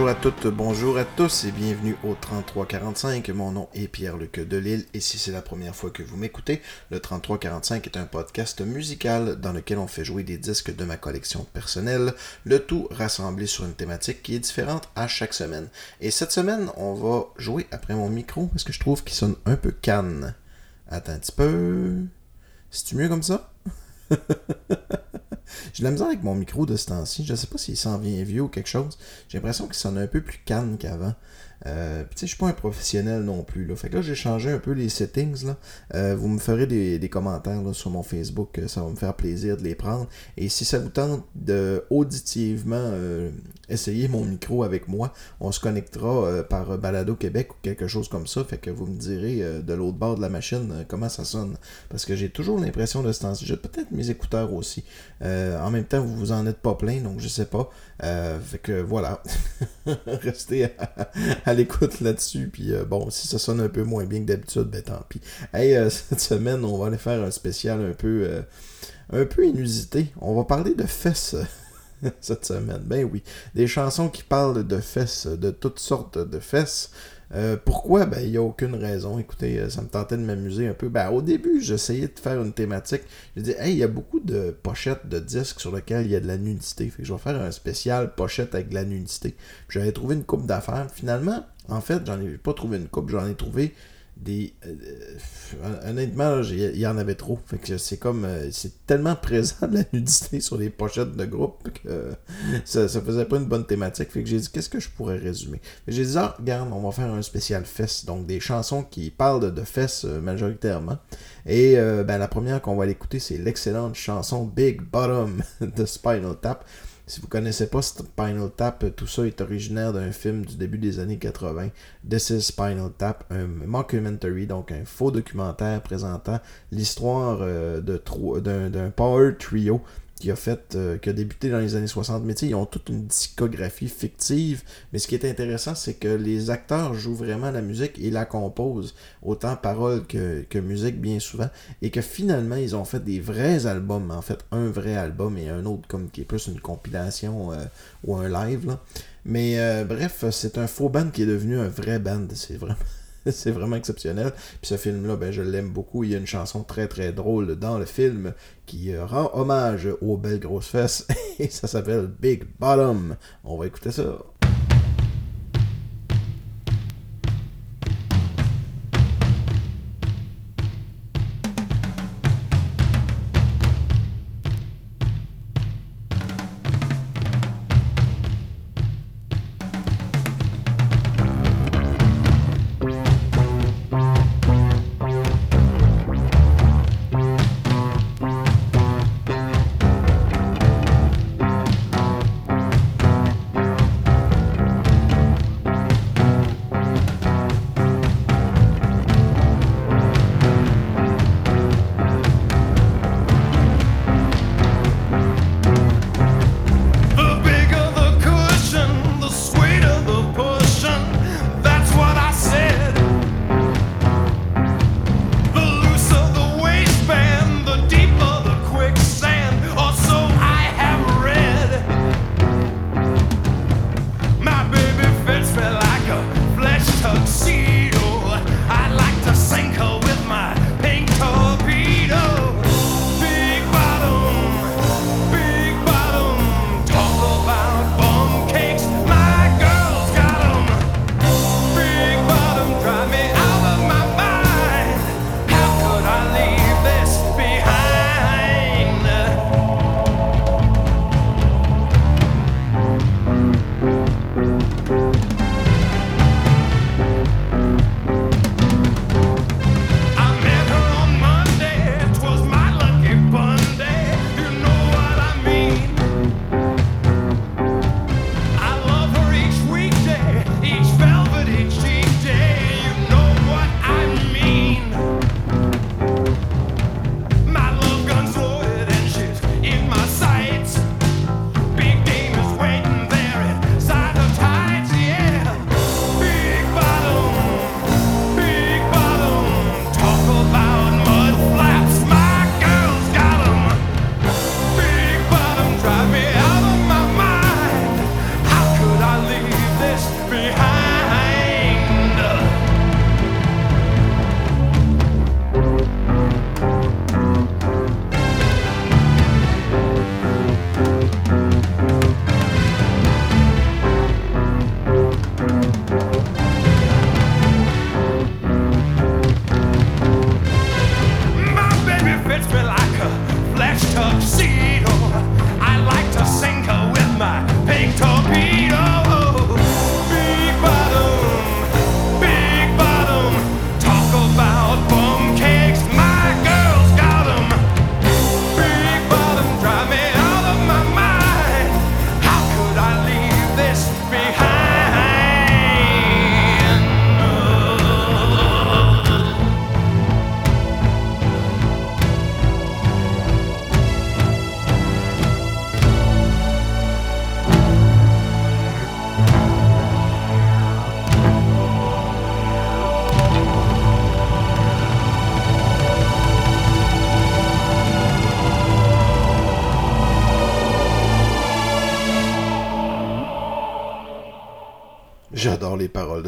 bonjour à toutes, bonjour à tous et bienvenue au 3345. Mon nom est Pierre-Luc Delille et si c'est la première fois que vous m'écoutez, le 3345 est un podcast musical dans lequel on fait jouer des disques de ma collection personnelle, le tout rassemblé sur une thématique qui est différente à chaque semaine. Et cette semaine, on va jouer après mon micro parce que je trouve qu'il sonne un peu canne. Attends un petit peu. C'est-tu mieux comme ça? J'ai de la misère avec mon micro de ce temps-ci. Je sais pas s'il s'en vient vieux ou quelque chose. J'ai l'impression qu'il sonne un peu plus calme qu'avant. Euh, puis tu sais, je suis pas un professionnel non plus. Là. Fait que là, j'ai changé un peu les settings. Là. Euh, vous me ferez des, commentaires sur mon Facebook. Euh, ça va me faire plaisir de les prendre. Et si ça vous tente de auditivement essayer mon micro avec moi, on se connectera par Balado Québec ou quelque chose comme ça. Fait que vous me direz de l'autre bord de la machine comment ça sonne. Parce que j'ai toujours l'impression de ce temps-ci. J'ai peut-être mes écouteurs aussi. en même temps, vous vous en êtes pas plein, donc je sais pas. Fait que voilà. Restez à l'écoute là-dessus. Puis euh, bon, si ça sonne un peu moins bien que d'habitude, ben tant pis. Hey, euh, cette semaine, on va aller faire un spécial un peu, euh, un peu inusité. On va parler de fesses. cette semaine, ben oui. Des chansons qui parlent de fesses, de toutes sortes de fesses. Euh, pourquoi? Ben, il n'y a aucune raison. Écoutez, euh, ça me tentait de m'amuser un peu. Ben, au début, j'essayais de faire une thématique. Je dis, hey, il y a beaucoup de pochettes de disques sur lesquelles il y a de la nudité. Fait que je vais faire un spécial pochette avec de la nudité. J'avais trouvé une coupe d'affaires. Finalement, en fait, j'en ai pas trouvé une coupe, j'en ai trouvé des euh, honnêtement il y en avait trop. Fait que c'est comme euh, c'est tellement présent de la nudité sur les pochettes de groupe que ça, ça faisait pas une bonne thématique. Fait que j'ai dit qu'est-ce que je pourrais résumer? J'ai dit ah regarde on va faire un spécial fesses donc des chansons qui parlent de fesses euh, majoritairement. Et ben, la première qu'on va l'écouter c'est l'excellente chanson Big Bottom de Spinal Tap si vous connaissez pas Spinal Tap, tout ça est originaire d'un film du début des années 80. This is Spinal Tap, un mockumentary, donc un faux documentaire présentant l'histoire euh, d'un power trio qui a fait, euh, qui a débuté dans les années 60. Mais ils ont toute une discographie fictive. Mais ce qui est intéressant, c'est que les acteurs jouent vraiment la musique et la composent, autant paroles que, que musique bien souvent. Et que finalement, ils ont fait des vrais albums. En fait, un vrai album et un autre comme qui est plus une compilation euh, ou un live. Là. Mais euh, bref, c'est un faux band qui est devenu un vrai band. C'est vraiment. c'est vraiment exceptionnel. Puis ce film-là, ben, je l'aime beaucoup. Il y a une chanson très très drôle dans le film qui euh, rend hommage aux belles grosses fesses. Et ça s'appelle Big Bottom. On va écouter ça.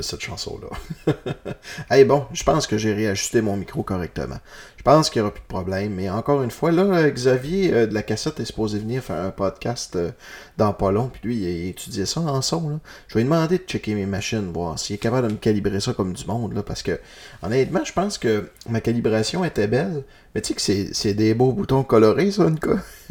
Cette chanson-là. hey, bon, je pense que j'ai réajusté mon micro correctement. Je pense qu'il n'y aura plus de problème. Mais encore une fois, là, Xavier euh, de la cassette est supposé venir faire un podcast euh, dans pas long. Puis lui, il étudiait ça en son. Là. Je vais lui demander de checker mes machines, voir s'il est capable de me calibrer ça comme du monde. Là, parce que, honnêtement, je pense que ma calibration était belle. Mais tu sais que c'est des beaux boutons colorés, ça, une,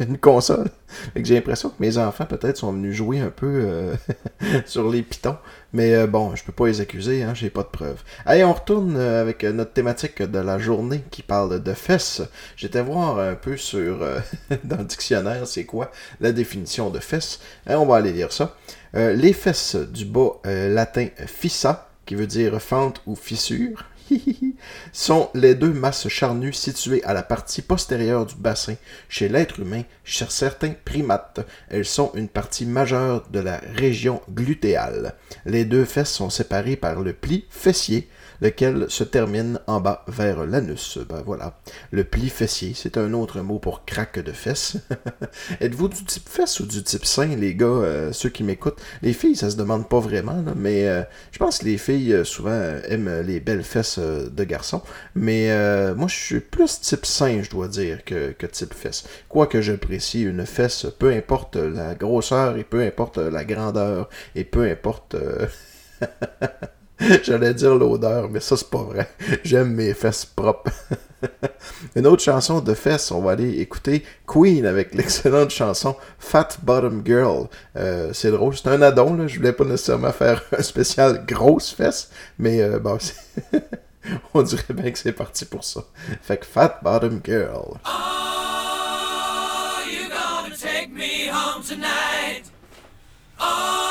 une console. j'ai l'impression que mes enfants, peut-être, sont venus jouer un peu euh, sur les pitons. Mais bon, je peux pas les accuser, hein, j'ai pas de preuves. Allez, on retourne avec notre thématique de la journée qui parle de fesses. J'étais voir un peu sur dans le dictionnaire c'est quoi la définition de fesses. Hein, on va aller lire ça. les fesses du bas latin fissa, qui veut dire fente ou fissure sont les deux masses charnues situées à la partie postérieure du bassin chez l'être humain, chez certains primates. Elles sont une partie majeure de la région glutéale. Les deux fesses sont séparées par le pli fessier lequel se termine en bas vers l'anus. Ben voilà. Le pli fessier, c'est un autre mot pour craque de fesses. Êtes-vous du type fesse ou du type sein, les gars, euh, ceux qui m'écoutent? Les filles, ça se demande pas vraiment, mais euh, je pense que les filles, euh, souvent, aiment les belles fesses de garçons. Mais moi, je suis plus type sein, je dois dire, que, que type fesse. Quoique j'apprécie une fesse, peu importe la grosseur et peu importe la grandeur et peu importe... J'allais dire l'odeur, mais ça, c'est pas vrai. J'aime mes fesses propres. Une autre chanson de fesses, on va aller écouter Queen avec l'excellente chanson Fat Bottom Girl. Euh, c'est drôle, c'est un addon, là. je voulais pas nécessairement faire un spécial grosse fesse, mais euh, bon, on dirait bien que c'est parti pour ça. Fait que Fat Bottom Girl. Oh, you gonna take me home tonight? Oh,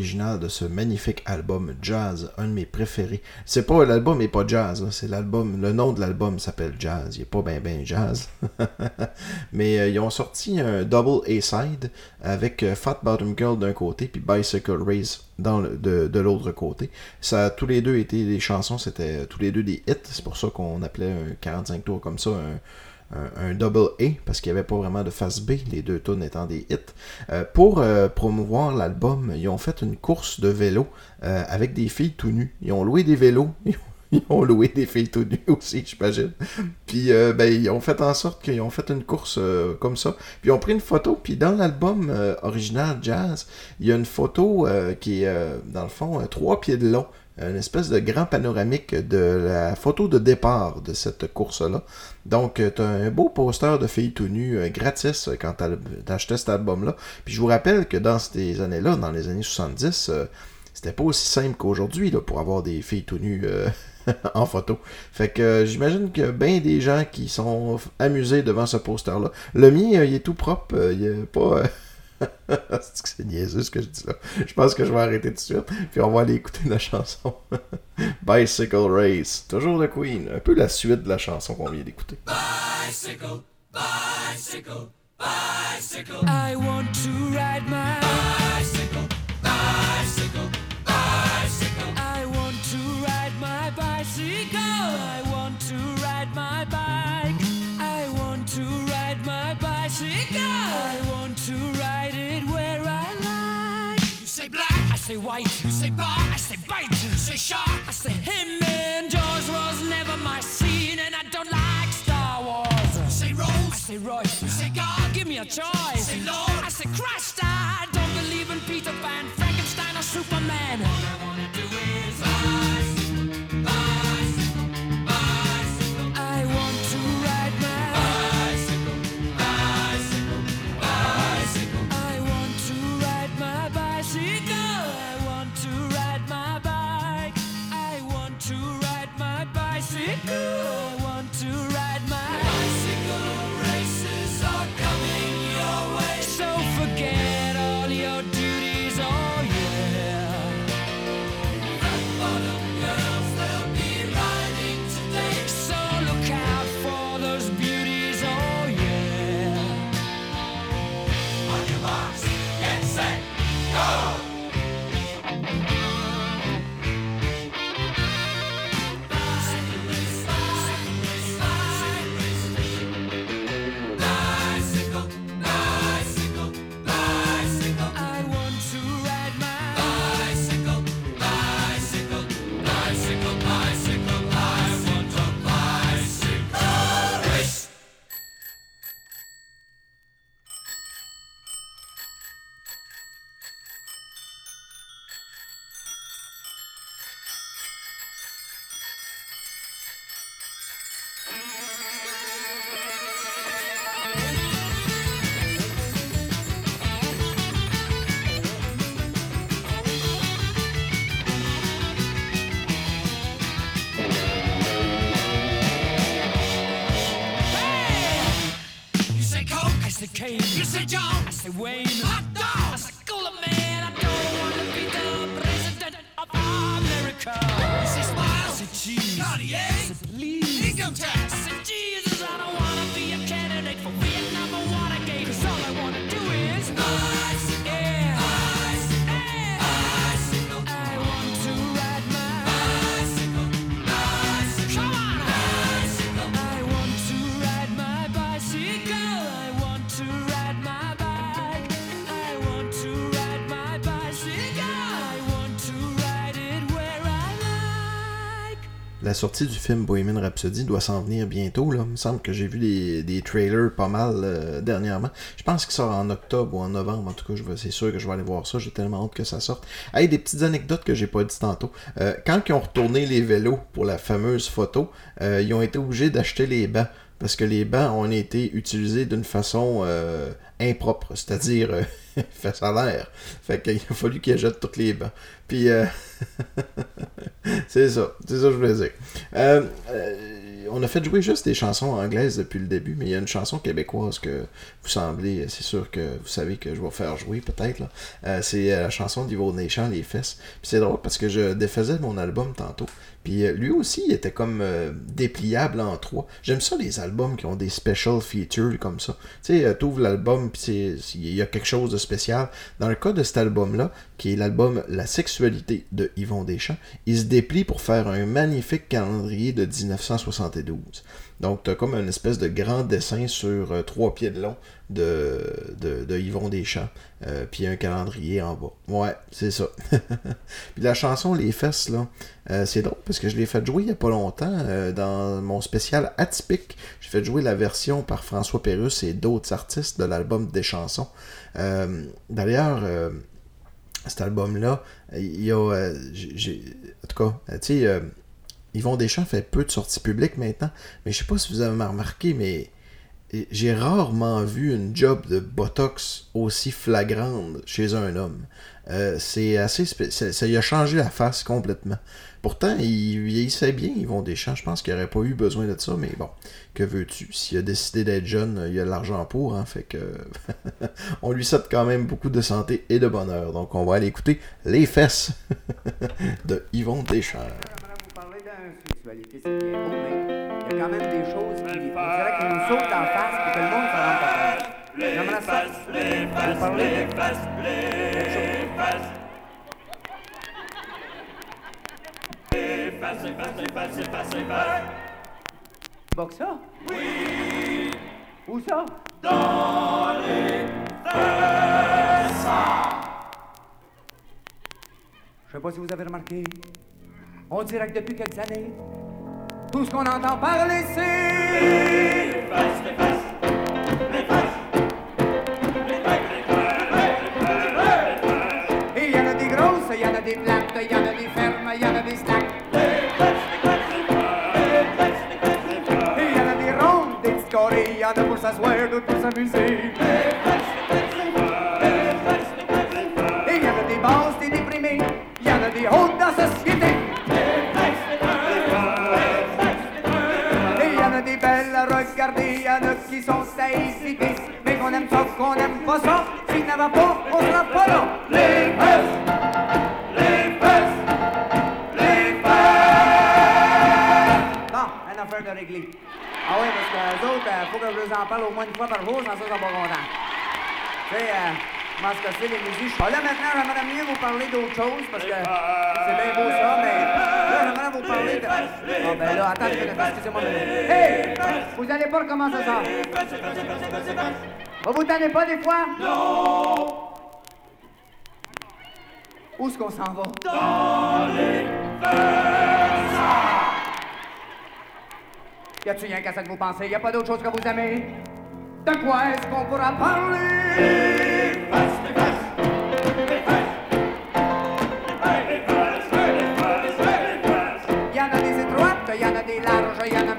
originale de ce magnifique album Jazz, un de mes préférés. C'est pas l'album est pas jazz, c'est l'album. Le nom de l'album s'appelle Jazz. Il est pas bien ben jazz. Mais euh, ils ont sorti un double A-side avec euh, Fat Bottom Girl d'un côté puis Bicycle Race dans de, de l'autre côté. Ça a tous les deux été des chansons, c'était tous les deux des hits. C'est pour ça qu'on appelait un 45 tours comme ça un un, double A parce qu'il n'y avait pas vraiment de face B, les deux tonnes étant des hits. Euh, pour euh, promouvoir l'album, ils ont fait une course de vélo euh, avec des filles tout nues. Ils ont loué des vélos. Ils ont loué des filles tout nues aussi, j'imagine. Puis ben, ils ont fait en sorte qu'ils ont fait une course comme ça. Puis ils ont pris une photo. Puis dans l'album original Jazz, il y a une photo qui est, dans le fond, trois pieds de long une espèce de grand panoramique de la photo de départ de cette course-là. Donc, euh, tu as un beau poster de filles tout nues euh, gratis euh, quand tu acheté cet album-là. Puis je vous rappelle que dans ces années-là, dans les années 70, c'était pas aussi simple qu'aujourd'hui pour avoir des filles tout nues en photo. Fait que j'imagine que bien des gens qui sont amusés devant ce poster-là. Le mien, il est tout propre. il est pas. c'est niaiseux ce que je dis là. Je pense que je vais arrêter tout de suite. Puis on va aller écouter la chanson Bicycle Race. Toujours de Queen. Un peu la suite de la chanson qu'on vient d'écouter. Bicycle, bicycle, bicycle. I want to ride my bicycle, bicycle, I say white. You say bar, I say bite. You say shark, I say him. And Jaws was never my scene, and I don't like Star Wars. You say Rose, I say Royce. You say God, give me a choice. You say Lord, I say Christ. La sortie du film Bohemian Rhapsody doit s'en venir bientôt. Il me semble que j'ai vu des, trailers pas mal euh, dernièrement. Je pense qu'il sort en octobre ou en novembre. En tout cas, c'est sûr que je vais aller voir ça. J'ai tellement hâte que ça sorte. Hey, des petites anecdotes que j'ai pas dit tantôt. Euh, quand ils ont retourné les vélos pour la fameuse photo, euh, ils ont été obligés d'acheter les bancs. Parce que les bancs ont été utilisés d'une façon impropre. C'est-à-dire fait ça l'air. Fait qu'il a fallu qu'il jette toutes les bancs. Puis, euh, c'est ça. C'est ça que je voulais dire. Euh, euh, on a fait jouer juste des chansons anglaises depuis le début, mais il y a une chanson québécoise que vous semblez, c'est sûr que vous savez que je vais faire jouer peut-être. Euh, c'est la chanson d'Ivo Nation, Les Fesses. Puis c'est drôle parce que je défaisais mon album tantôt. Puis euh, lui aussi, il était comme euh, dépliable en trois. J'aime ça, les albums qui ont des special features comme ça. Tu sais, tu ouvres l'album, puis il y a quelque chose de spécial. Dans le cas de cet album-là, qui est l'album La sexualité de Yvon Deschamps, il se déplie pour faire un magnifique calendrier de 1972. Donc, tu comme une espèce de grand dessin sur euh, trois pieds de long de, de, Yvon Deschamps, euh, puis un calendrier en bas. Ouais, c'est ça. puis la chanson Les Fesses, là, euh, c'est drôle parce que je l'ai fait jouer il n'y a pas longtemps dans mon spécial atypique. J'ai fait jouer la version par François Pérusse et d'autres artistes de l'album des chansons. D'ailleurs, cet album-là, il y a. en tout cas, tu sais Yvon Deschamps fait peu de sorties publiques maintenant, mais je sais pas si vous avez remarqué, mais j'ai rarement vu une job de Botox aussi flagrante chez un homme. Euh, c'est assez ça, ça y a changé la face complètement. Pourtant, il vieillissait bien, Yvon Deschamps. Je pense qu'il n'aurait pas eu besoin de ça, mais bon, que veux-tu? S'il a décidé d'être jeune, il a de l'argent pour, hein, fait que on lui souhaite quand même beaucoup de santé et de bonheur. Donc on va aller écouter Les fesses de Yvon Deschamps il y a quand même des choses on dirait qu'ils nous sautent en face et que le monde ne s'en rend pas compte. J'aimerais ça vous parler de quelque chose. Pas que ça? Oui! Où ça? Dans les fesses! Je sais pas si vous avez remarqué, on dirait que depuis quelques années, tout ce qu'on entend parler, c'est. Les fesses, les. Et il y en a des plates, il y en a des fermes, il y en a des stacks. Il y en a des rondes, des petites carrées, il y en a pour s'asseoir, d'autres pour s'amuser. Il y en a des basses, des déprimés, il y en a des hautes dans la société. Regardez, il y en a qui sont à hésiter. Mais qu'on aime ça, qu'on aime pas ça. S'il n'en va pas, on sera pas là. Les fesses, les fesses, les fesses. Bon, une affaire de régler. Ah oui, parce que les autres, il faut que je vous en parle au moins une fois par jour, sans ça, ils sont pas contents. Tu sais, euh, comment se casser les musiques. Ah, là, maintenant, j'aimerais mieux vous parler d'autre chose, parce que c'est bien beau ça, mais vous parler de... Ah, ben là, attends, excusez-moi. Hey! Vous allez pas recommencer ça. Vous vous tenez pas des fois? Non! Où est-ce qu'on s'en va? Dans les! Y a-tu rien qu'à ça que vous pensez? Y a pas d'autre chose que vous aimez? De quoi est-ce qu'on pourra parler?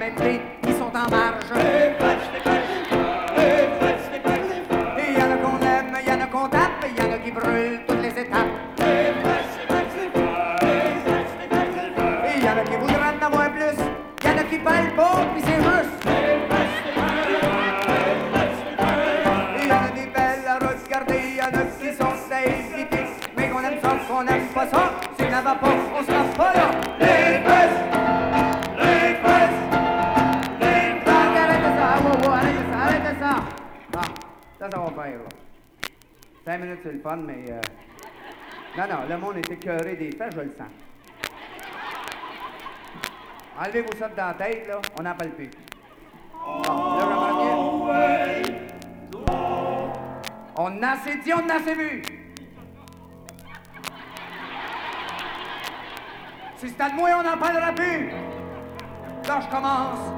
Même des qui sont en marge. Je le sens. Enlevez-vous ça dans la tête, là, on n'en parle plus. Bon, là. On a assez dit, on a assez vu. Si c'est à moi, on n'en parlera plus. Là, je commence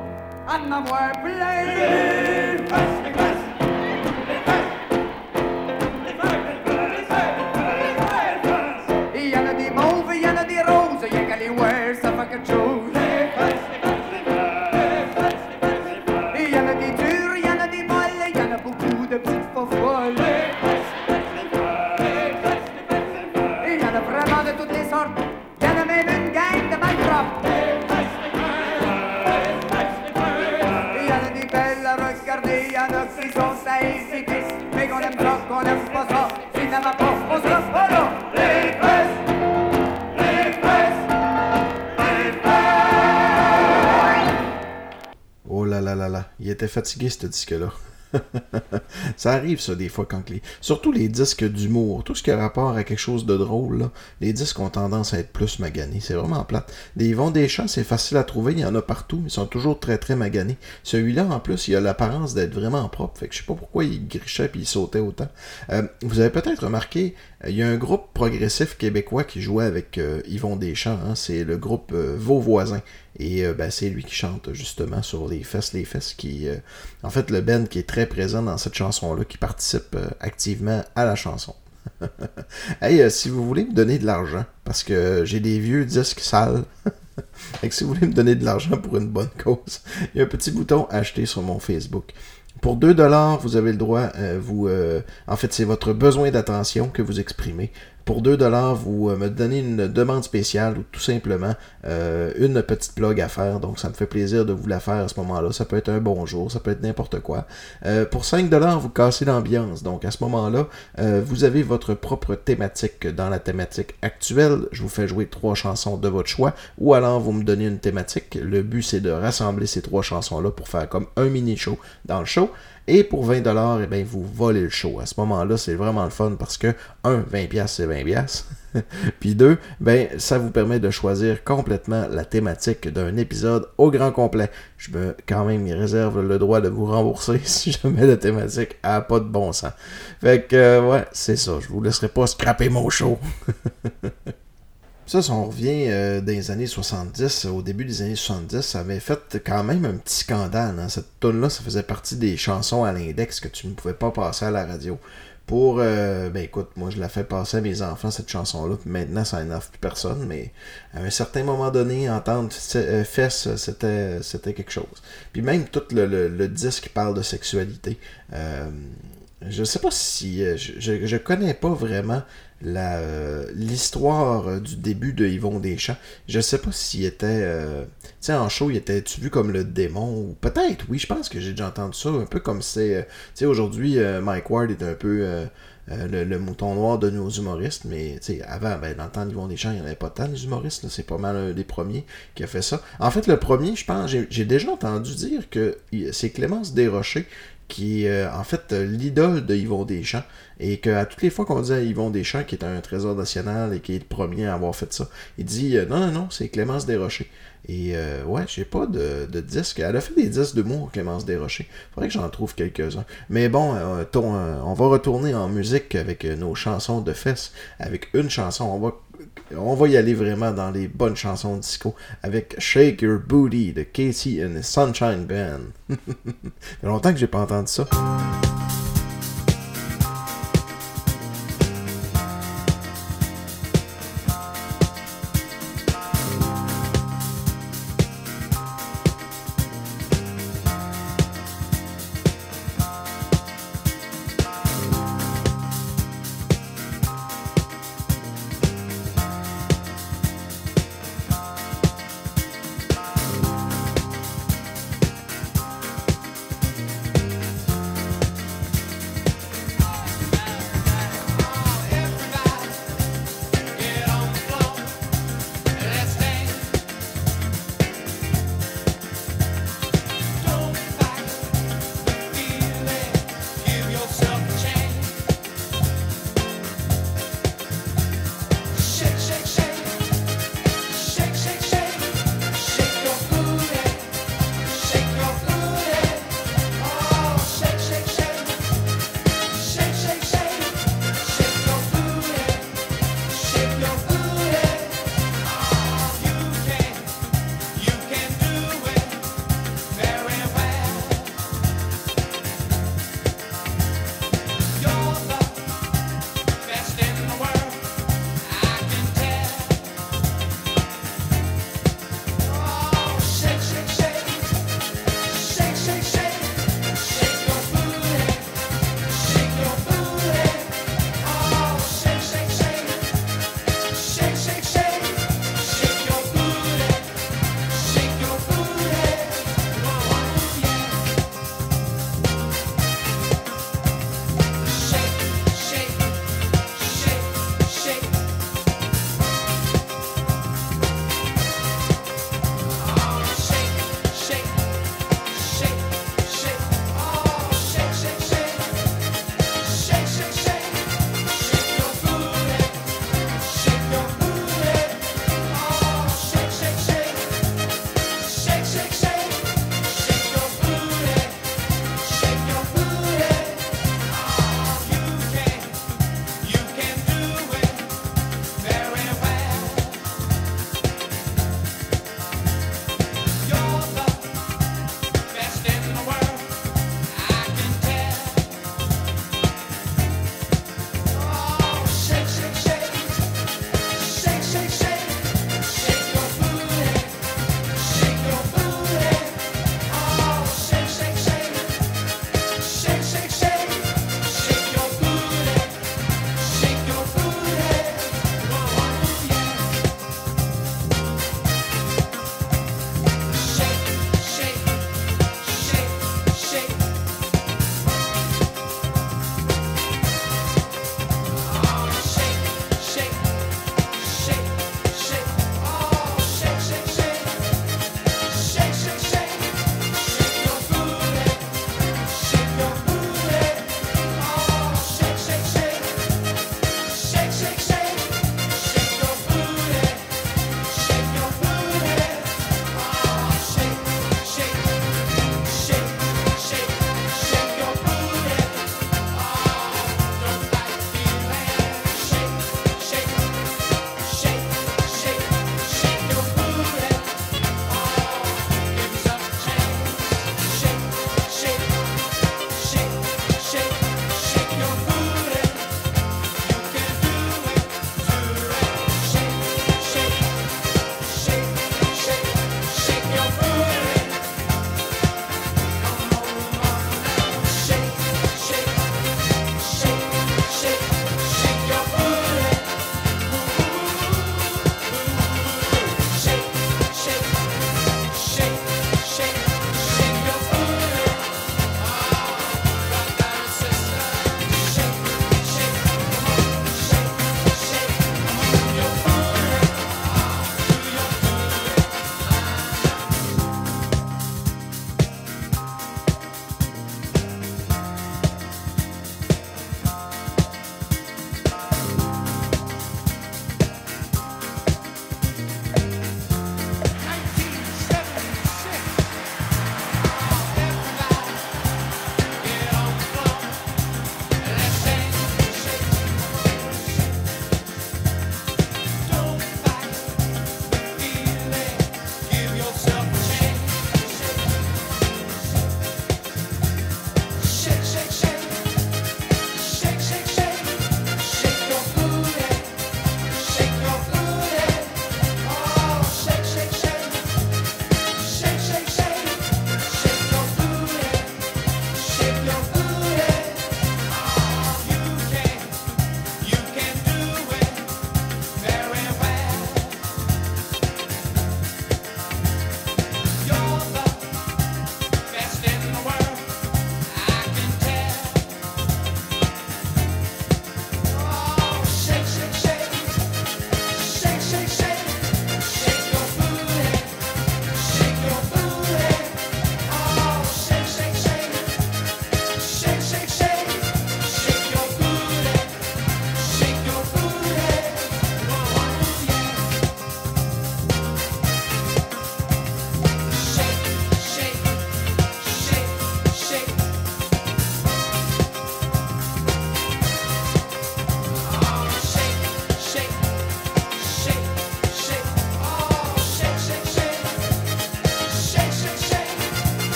à en avoir plein. Oh là là là là, il était fatigué ce disque-là. ça arrive ça des fois quand les... Surtout les disques d'humour, tout ce qui a rapport à quelque chose de drôle, les disques ont tendance à être plus maganés. C'est vraiment plate. Des Yvon Deschamps, c'est facile à trouver, il y en a partout, mais ils sont toujours très très maganés. Celui-là, en plus, il a l'apparence d'être vraiment propre. Fait que je sais pas pourquoi il grichait puis il sautait autant. Euh, vous avez peut-être remarqué, euh, il y a un groupe progressif québécois qui jouait avec euh, Yvon Deschamps, hein, c'est le groupe Vos Voisins. Et euh, ben, c'est lui qui chante justement sur les fesses, les fesses qui... euh, en fait, le Ben qui est très présent dans cette chanson-là, qui participe euh, activement à la chanson. hey, euh, si vous voulez me donner de l'argent, parce que j'ai des vieux disques sales, et que si vous voulez me donner de l'argent pour une bonne cause, il y a un petit bouton acheter sur mon Facebook. Pour 2 dollars, vous avez le droit, vous, en fait, c'est votre besoin d'attention que vous exprimez. Pour 2 dollars, vous euh, me donnez une demande spéciale ou tout simplement euh, une petite blog à faire. Donc, ça me fait plaisir de vous la faire à ce moment-là. Ça peut être un bonjour, ça peut être n'importe quoi. Euh, pour 5 dollars, vous cassez l'ambiance. Donc, à ce moment-là, vous avez votre propre thématique. Dans la thématique actuelle, je vous fais jouer trois chansons de votre choix. Ou alors, vous me donnez une thématique. Le but, c'est de rassembler ces trois chansons-là pour faire comme un mini-show dans le show. Et pour 20$, eh bien, vous volez le show. À ce moment-là, c'est vraiment le fun parce que, un, 20$, c'est 20$. Puis deux, ben, ça vous permet de choisir complètement la thématique d'un épisode au grand complet. Je me, quand même, y réserve le droit de vous rembourser si jamais la thématique a pas de bon sens. Fait que, euh, ouais, c'est ça. Je vous laisserai pas scraper mon show. Ça, si on revient euh, dans les années 70, au début des années 70, ça avait fait quand même un petit scandale. Hein. Cette tune-là, ça faisait partie des chansons à l'index que tu ne pouvais pas passer à la radio. Pour, euh, ben écoute, moi je la fais passer à mes enfants cette chanson-là, puis maintenant ça n'énerve plus personne, mais à un certain moment donné, entendre euh, Fess, c'était, c'était quelque chose. Puis même tout le, le, le disque parle de sexualité. Euh, je sais pas si. euh, Je, je, je connais pas vraiment l'histoire euh, du début de Yvon Deschamps. Je sais pas s'il était. euh, tu sais, en show, il était-tu vu comme le démon ou peut-être, oui, je pense que j'ai déjà entendu ça. Un peu comme c'est. euh, tu sais, aujourd'hui, euh, Mike Ward est un peu. euh, euh, le, le mouton noir de nos humoristes, mais tu sais, avant, ben, dans le temps d'Yvon Deschamps, il n'y en avait pas tant les humoristes, c'est pas mal un des premiers qui a fait ça. En fait, le premier, je pense, j'ai déjà entendu dire que c'est Clémence Desrochers qui est euh, en fait euh, l'idole de Yvon Deschamps et qu'à toutes les fois qu'on dit à Yvon Deschamps qui est un trésor national et qui est le premier à avoir fait ça, il dit euh, non non non c'est Clémence Desrochers. Et euh, ouais j'ai pas de, de disque. Elle a fait des disques d'humour Clémence Desrochers. Faudrait que j'en trouve quelques-uns. Mais bon euh, ton, euh, on va retourner en musique avec nos chansons de fesses avec une chanson. On va on va y aller vraiment dans les bonnes chansons disco avec Shake Your Booty de Casey and Sunshine Band. Ça fait longtemps que j'ai pas entendu ça.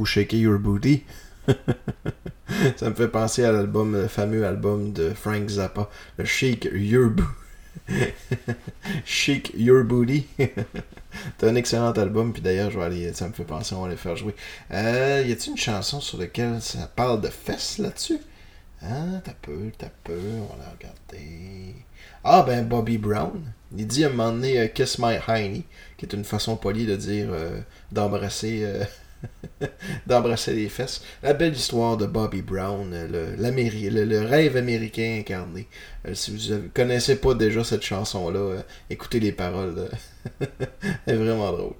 Avez-vous shaké your booty? Ça me fait penser à l'album, le fameux album de Frank Zappa, le Shake Your Booty. Shake Your Booty. C'est un excellent album, puis d'ailleurs, je vais aller, ça me fait penser, on va les faire jouer. Euh, y a-t-il une chanson sur laquelle ça parle de fesses là-dessus? Ah, t'as peu, t'as peu, on va la regarder. Ah, ben, Bobby Brown. Il dit à un moment donné euh, Kiss My Hiney, qui est une façon polie de dire euh, d'embrasser. euh, d'embrasser les fesses. La belle histoire de Bobby Brown, euh, le, le, le rêve américain incarné. Euh, si vous ne connaissez pas déjà cette chanson-là, euh, écoutez les paroles. euh. Elle est vraiment drôle.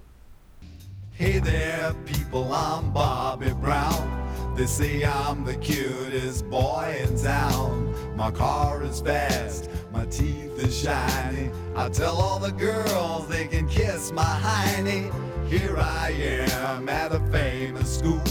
Hey there, people, I'm Bobby Brown. They say I'm the cutest boy in town. My car is fast, my teeth are shiny. I tell all the girls they can kiss my hiney. Here I am at a famous school.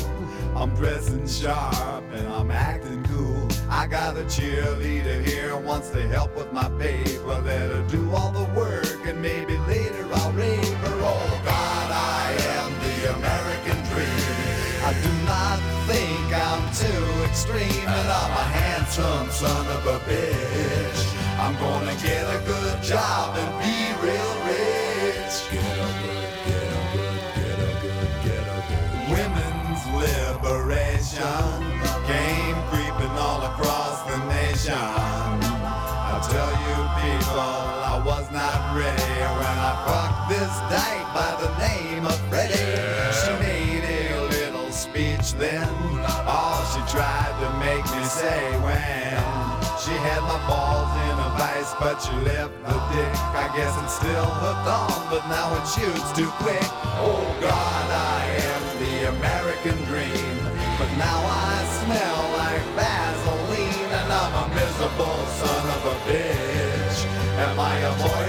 I'm dressing sharp and I'm acting cool. I got a cheerleader here wants to help with my paper. Let her do all the work and maybe later I'll rape her. Oh God, I am the American dream. I do not think I'm too extreme and I'm a handsome son of a bitch. I'm gonna get a good job and this dyke by the name of Freddie. She made a little speech then, all she tried to make me say when she had my balls in a vice, but she left the dick. I guess it's still hooked on, but now it shoots too quick. Oh God, I am the American dream, but now I smell like Vaseline, and I'm a miserable son of a bitch. Am I a boy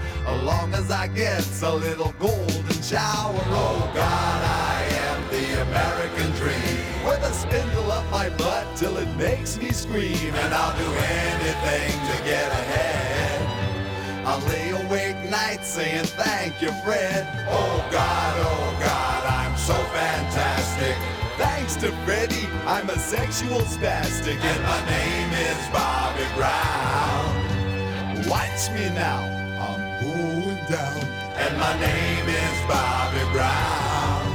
as long as I get a little golden shower. Oh God, I am the American dream. With a spindle up my butt till it makes me scream, and I'll do anything to get ahead. I lay awake nights saying thank you, Fred. Oh God, oh God, I'm so fantastic. Thanks to Freddie, I'm a sexual spastic, and my name is Bobby Brown. Watch me now, going down, and my name is Bobby Brown.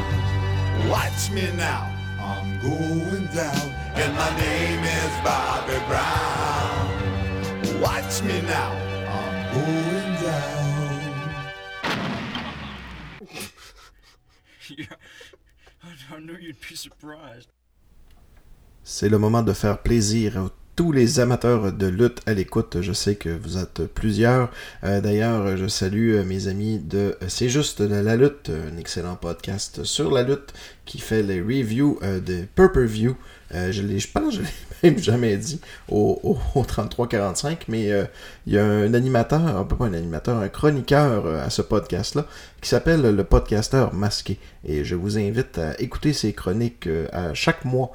Watch me now, I'm going down, and my name is Bobby Brown. Watch me now, I'm going down. Yeah, I knew you'd be surprised. C'est le moment de faire plaisir à tous les amateurs de lutte à l'écoute. Je sais que vous êtes plusieurs. Euh, D'ailleurs, je salue euh, mes amis de euh, C'est juste de la lutte, un excellent podcast sur la lutte qui fait les reviews de pay-per-view. Euh, je, je pense que je l'ai même jamais dit au, au, au 33-45, mais euh, il y a un animateur, ah, pas un animateur, un chroniqueur euh, à ce podcast-là qui s'appelle le podcasteur masqué. Et je vous invite à écouter ses chroniques euh, à chaque mois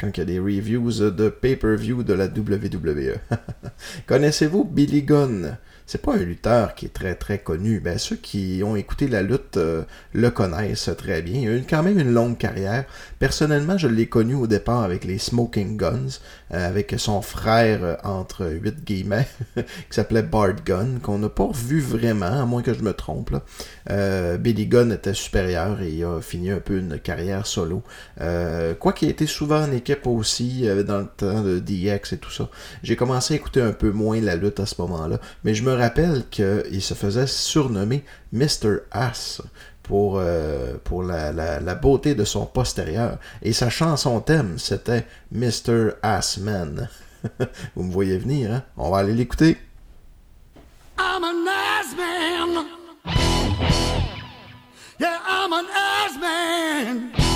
quand il y a des reviews de pay-per-view de la WWE. Connaissez-vous Billy Gunn? C'est pas un lutteur qui est très très connu. Ben, ceux qui ont écouté la lutte euh, le connaissent très bien. Il a eu quand même une longue carrière. Personnellement, je l'ai connu au départ avec les Smoking Guns, euh, avec son frère euh, entre huit guillemets, qui s'appelait Bart Gunn, qu'on n'a pas vu vraiment, à moins que je me trompe. Là. Billy Gunn était supérieur et il a fini un peu une carrière solo. Quoi qu'il ait été souvent en équipe aussi, dans le temps de DX et tout ça. J'ai commencé à écouter un peu moins la lutte à ce moment-là, mais je me rappelle qu'il se faisait surnommer Mr. Ass pour, euh, pour la, la, beauté de son postérieur. Et sa chanson thème, c'était Mr. Assman. Vous me voyez venir, hein? On va aller l'écouter. I'm an ass man. Yeah, I'm an ass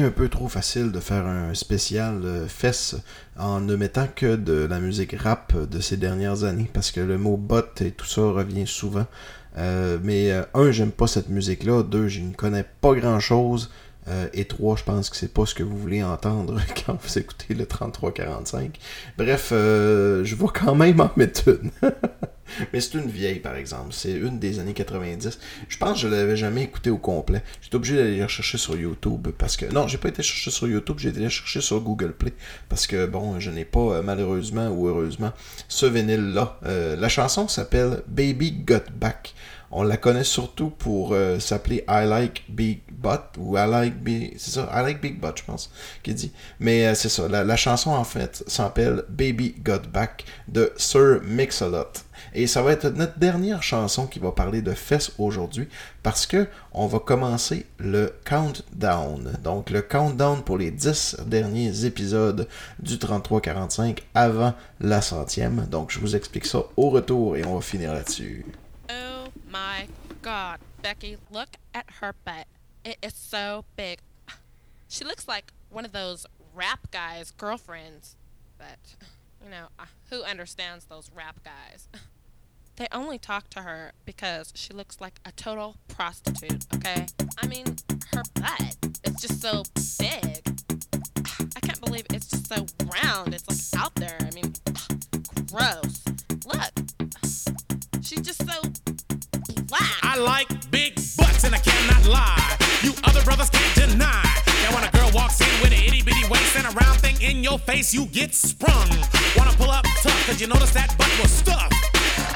un peu trop facile de faire un spécial euh, fesses en ne mettant que de la musique rap de ces dernières années, parce que le mot bot et tout ça revient souvent. Euh, mais euh, un, j'aime pas cette musique-là. Deux, je ne connais pas grand-chose. Euh, et je pense que c'est pas ce que vous voulez entendre quand vous écoutez le 3345. Bref, euh, je vais quand même en mettre une. Mais c'est une vieille, par exemple. C'est une des années 90. Je pense que je l'avais jamais écoutée au complet. J'étais obligé d'aller la chercher sur YouTube parce que... Non, j'ai pas été chercher sur YouTube, j'ai été la chercher sur Google Play parce que, bon, je n'ai pas, euh, malheureusement ou heureusement, ce vinyle-là. Euh, la chanson s'appelle Baby Got Back. On la connaît surtout pour euh, s'appeler I Like Big Butt ou I Like Big... C'est ça, I Like Big Butt, je pense, qu'il dit. Mais euh, c'est ça, la, la chanson, en fait, s'appelle Baby Got Back de Sir Mix-a-Lot. Et ça va être notre dernière chanson qui va parler de fesses aujourd'hui parce que on va commencer le countdown. Donc le countdown pour les 10 derniers épisodes du 33-45 avant la centième. Donc je vous explique ça au retour et on va finir là-dessus. My god, Becky, look at her butt. It is so big. She looks like one of those rap guys' girlfriends. But, you know, uh, who understands those rap guys? They only talk to her because she looks like a total prostitute, okay? I mean, her butt is just so big. I can't believe it's just so round. It's like out there. I mean, gross. Look. She's just so black. I like big butts and I cannot lie. You other brothers can't deny. That when a girl walks in with an itty bitty waist and a round thing in your face, you get sprung. Wanna pull up tough, cause you notice that butt was stuffed.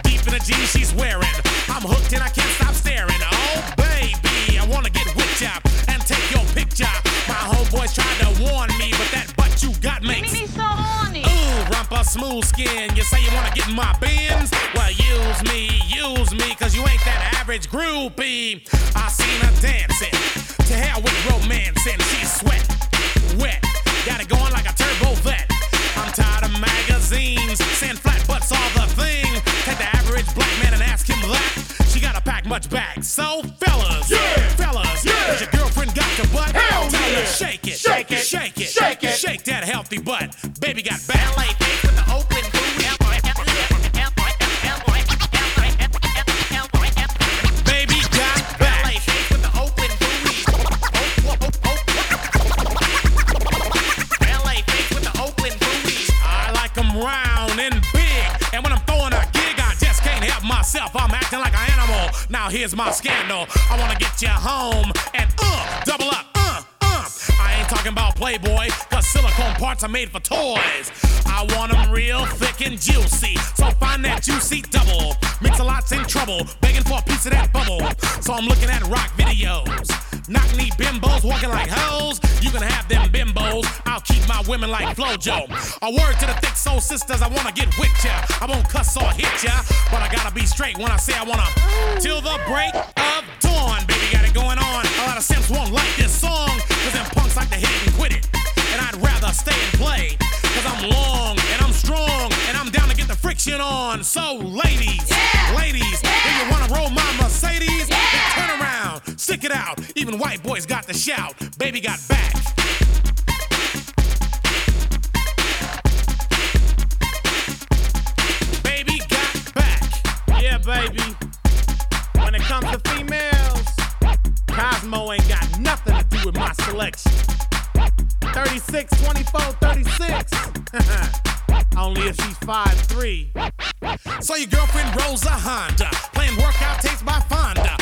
Deep in the jeans she's wearing. I'm hooked and I can't stop staring. Oh, baby, I wanna get smooth skin. You say you wanna get in my bins? Well, use me, use me, cause you ain't that average groupie. I seen her dancing. To hell with romancing. She's sweat, wet. Got it going like a turbo vet. I'm tired of magazines. Saying flat butts all the thing. Take the average black man and ask him that. She gotta pack much back. So, fellas, Yeah. fellas, Yeah. your girlfriend got your butt? Hell Tell her yeah. shake it, Shake it. shake it, Shake it. shake that healthy butt. Baby got back. LA Now here's my scandal. I wanna get you home and uh, double up, uh, uh. I ain't talking about Playboy, cause silicone parts are made for toys. I want 'em real thick and juicy. So find that juicy double. Mix a lot's in trouble, begging for a piece of that bubble. So I'm looking at rock videos. Knock knee bimbos walking like hoes. You can have them bimbos. I'll keep my women like Flojo. A word to the thick soul sisters, I wanna get with ya. I won't cuss or hit ya, but I gotta be straight when I say I wanna. Till the break of dawn, baby, got it going on. A lot of simps won't like this song, cause them punks like to hit and quit it. And I'd rather stay and play, cause I'm long and I'm strong, and I'm down to get the friction on. So, ladies, ladies, stick it out. Even white boys got the shout. Baby got back. Baby got back. Yeah, baby. When it comes to females, Cosmo ain't got nothing to do with my selection. 36, 24, 36. Only if she's 5'3. So your girlfriend rolls a Honda, playing workout tapes by Fonda.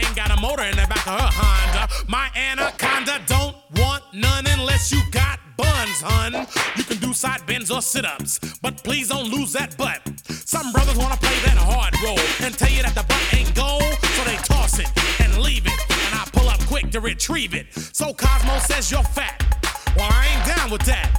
Ain't got a motor in the back of her Honda. My anaconda don't want none unless you got buns, hun. You can do side bends or sit ups, but please don't lose that butt. Some brothers wanna play that hard role and tell you that the butt ain't gold, so they toss it and leave it. And I pull up quick to retrieve it. So Cosmo says you're fat. Well, I ain't down with that.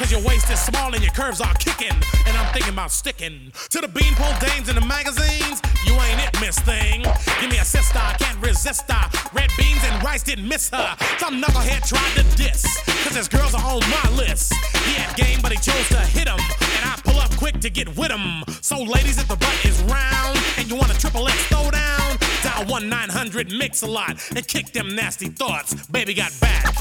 Cause your waist is small and your curves are kicking. And I'm thinking about sticking to the beanpole dames in the magazines. You ain't it, miss thing. Give me a sister, I can't resist her. Red beans and rice didn't miss her. Some knucklehead tried to diss. Cause his girls are on my list. He had game, but he chose to hit him. And I pull up quick to get with him. So, ladies, if the butt is round and you want a triple X throw down, dial 1 900 mix a lot and kick them nasty thoughts. Baby got back.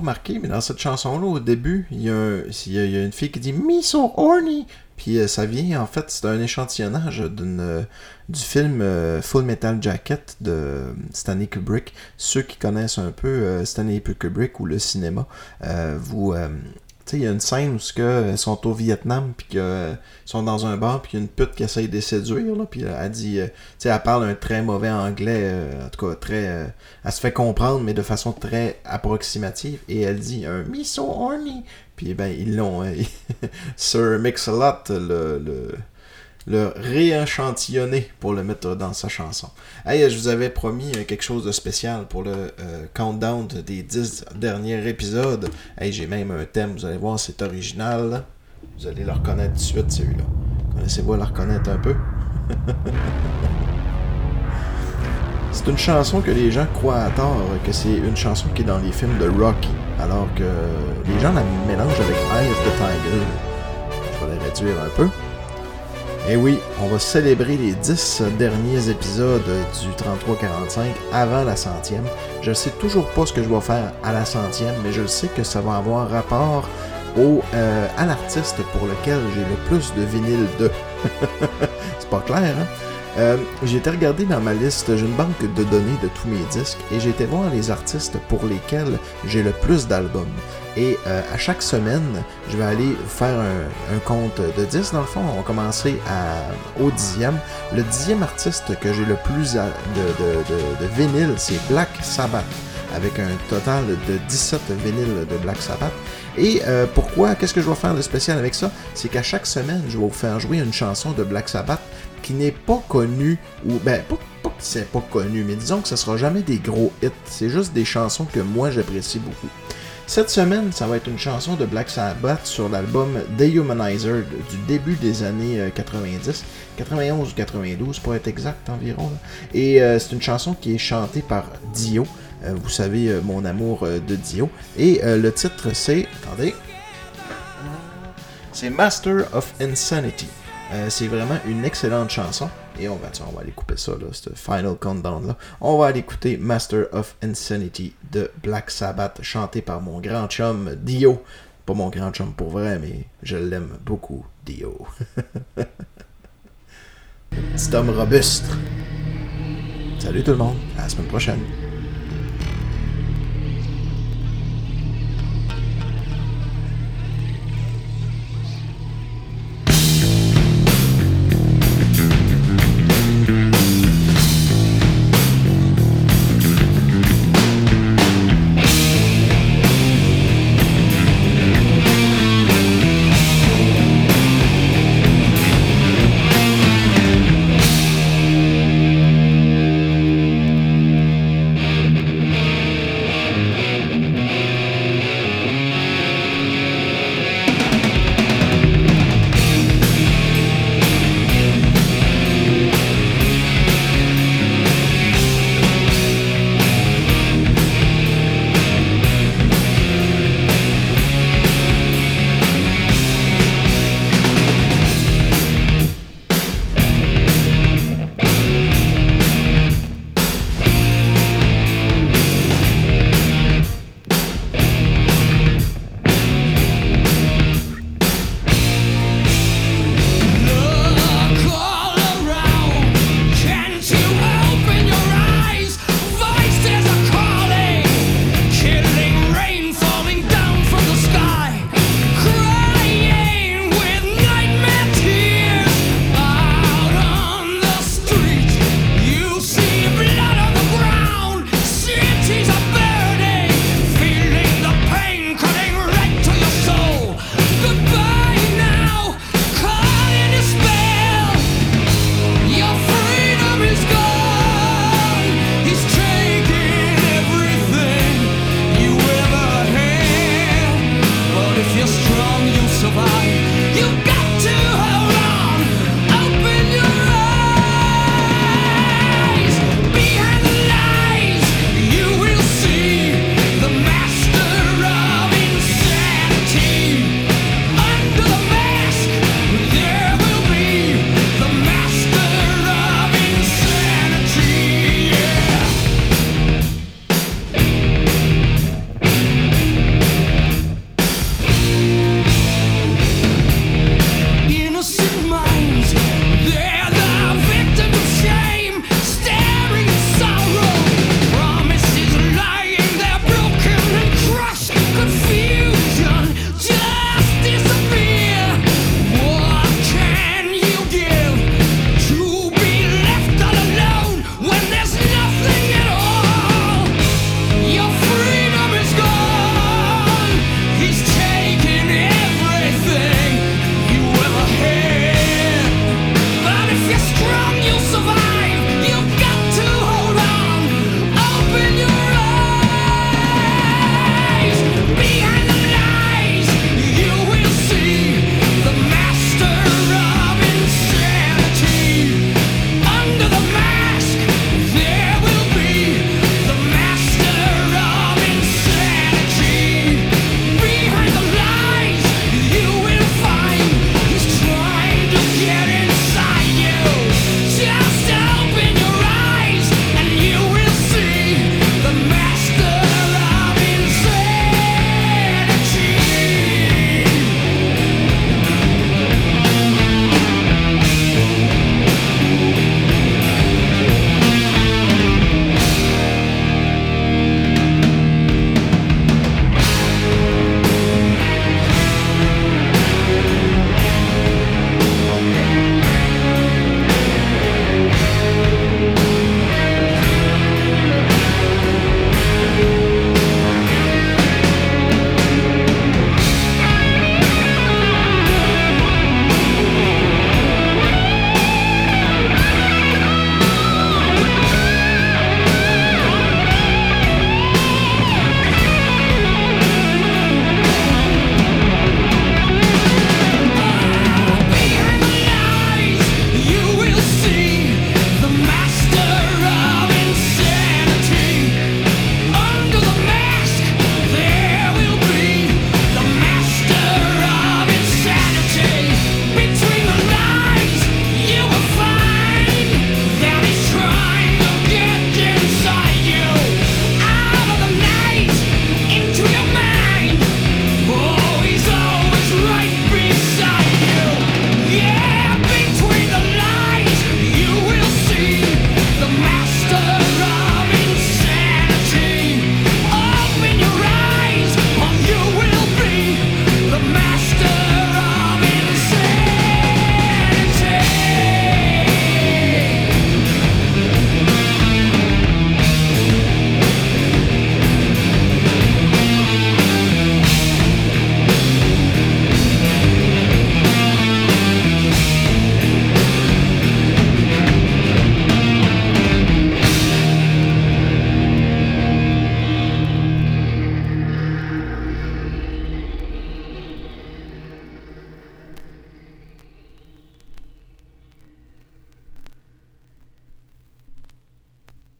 Remarqué, mais dans cette chanson-là, au début, il y, a un- une fille qui dit Me so horny. Puis euh, ça vient, en fait, c'est un échantillonnage euh, du film euh, Full Metal Jacket de Stanley Kubrick. Ceux qui connaissent un peu Stanley Kubrick ou le cinéma, vous. Euh, il y a une scène où que, ils sont au Vietnam, puis qu'ils sont dans un bar, puis il y a une pute qui essaye de les séduire, là, puis elle dit, euh, tu sais, elle parle un très mauvais anglais, euh, en tout cas, très, euh, elle se fait comprendre, mais de façon très approximative, et elle dit un me so horny, puis ben, ils l'ont, hein, Sir Mix-a-Lot le, le, le rééchantillonné pour le mettre dans sa chanson. Hey, je vous avais promis euh, quelque chose de spécial pour le euh, countdown des 10 derniers épisodes. Hey, j'ai même un thème, vous allez voir, c'est original. Vous allez le reconnaître tout de suite, celui-là. Connaissez-vous le reconnaître un peu? C'est une chanson que les gens croient à tort que c'est une chanson qui est dans les films de Rocky, alors que les gens la mélangent avec Eye of the Tiger. Je la réduire un peu. Et oui, on va célébrer les 10 derniers épisodes du 33-45 avant la centième. Je sais toujours pas ce que je vais faire à la centième, mais je sais que ça va avoir rapport au, euh, à l'artiste pour lequel j'ai le plus de vinyle de. C'est pas clair, hein? Euh, j'ai été regarder dans ma liste, j'ai une banque de données de tous mes disques et été voir les artistes pour lesquels j'ai le plus d'albums. Et euh, à chaque semaine, je vais aller faire un, un compte de 10 dans le fond. On va commencer à, au dixième. Le dixième artiste que j'ai le plus à- de, de, de, de vinyle, c'est Black Sabbath, avec un total de 17 vinyles de Black Sabbath. Et euh, pourquoi, qu'est-ce que je vais faire de spécial avec ça? C'est qu'à chaque semaine, je vais vous faire jouer une chanson de Black Sabbath n'est pas connue, ou ben, pas, pas que c'est pas connu, mais disons que ce sera jamais des gros hits. C'est juste des chansons que moi j'apprécie beaucoup. Cette semaine, ça va être une chanson de Black Sabbath sur l'album Dehumanizer du début des années euh, 90, 91 ou 92 pour être exact environ. Et euh, c'est une chanson qui est chantée par Dio. Euh, vous savez euh, mon amour euh, de Dio. Et euh, le titre c'est, attendez, c'est Master of Insanity. Euh, c'est vraiment une excellente chanson. Et on va, on va aller couper ça, là, ce Final Countdown là. On va aller écouter Master of Insanity de Black Sabbath, chanté par mon grand chum Dio. Pas mon grand chum pour vrai, mais je l'aime beaucoup, Dio. Petit homme robuste. Salut tout le monde, à la semaine prochaine.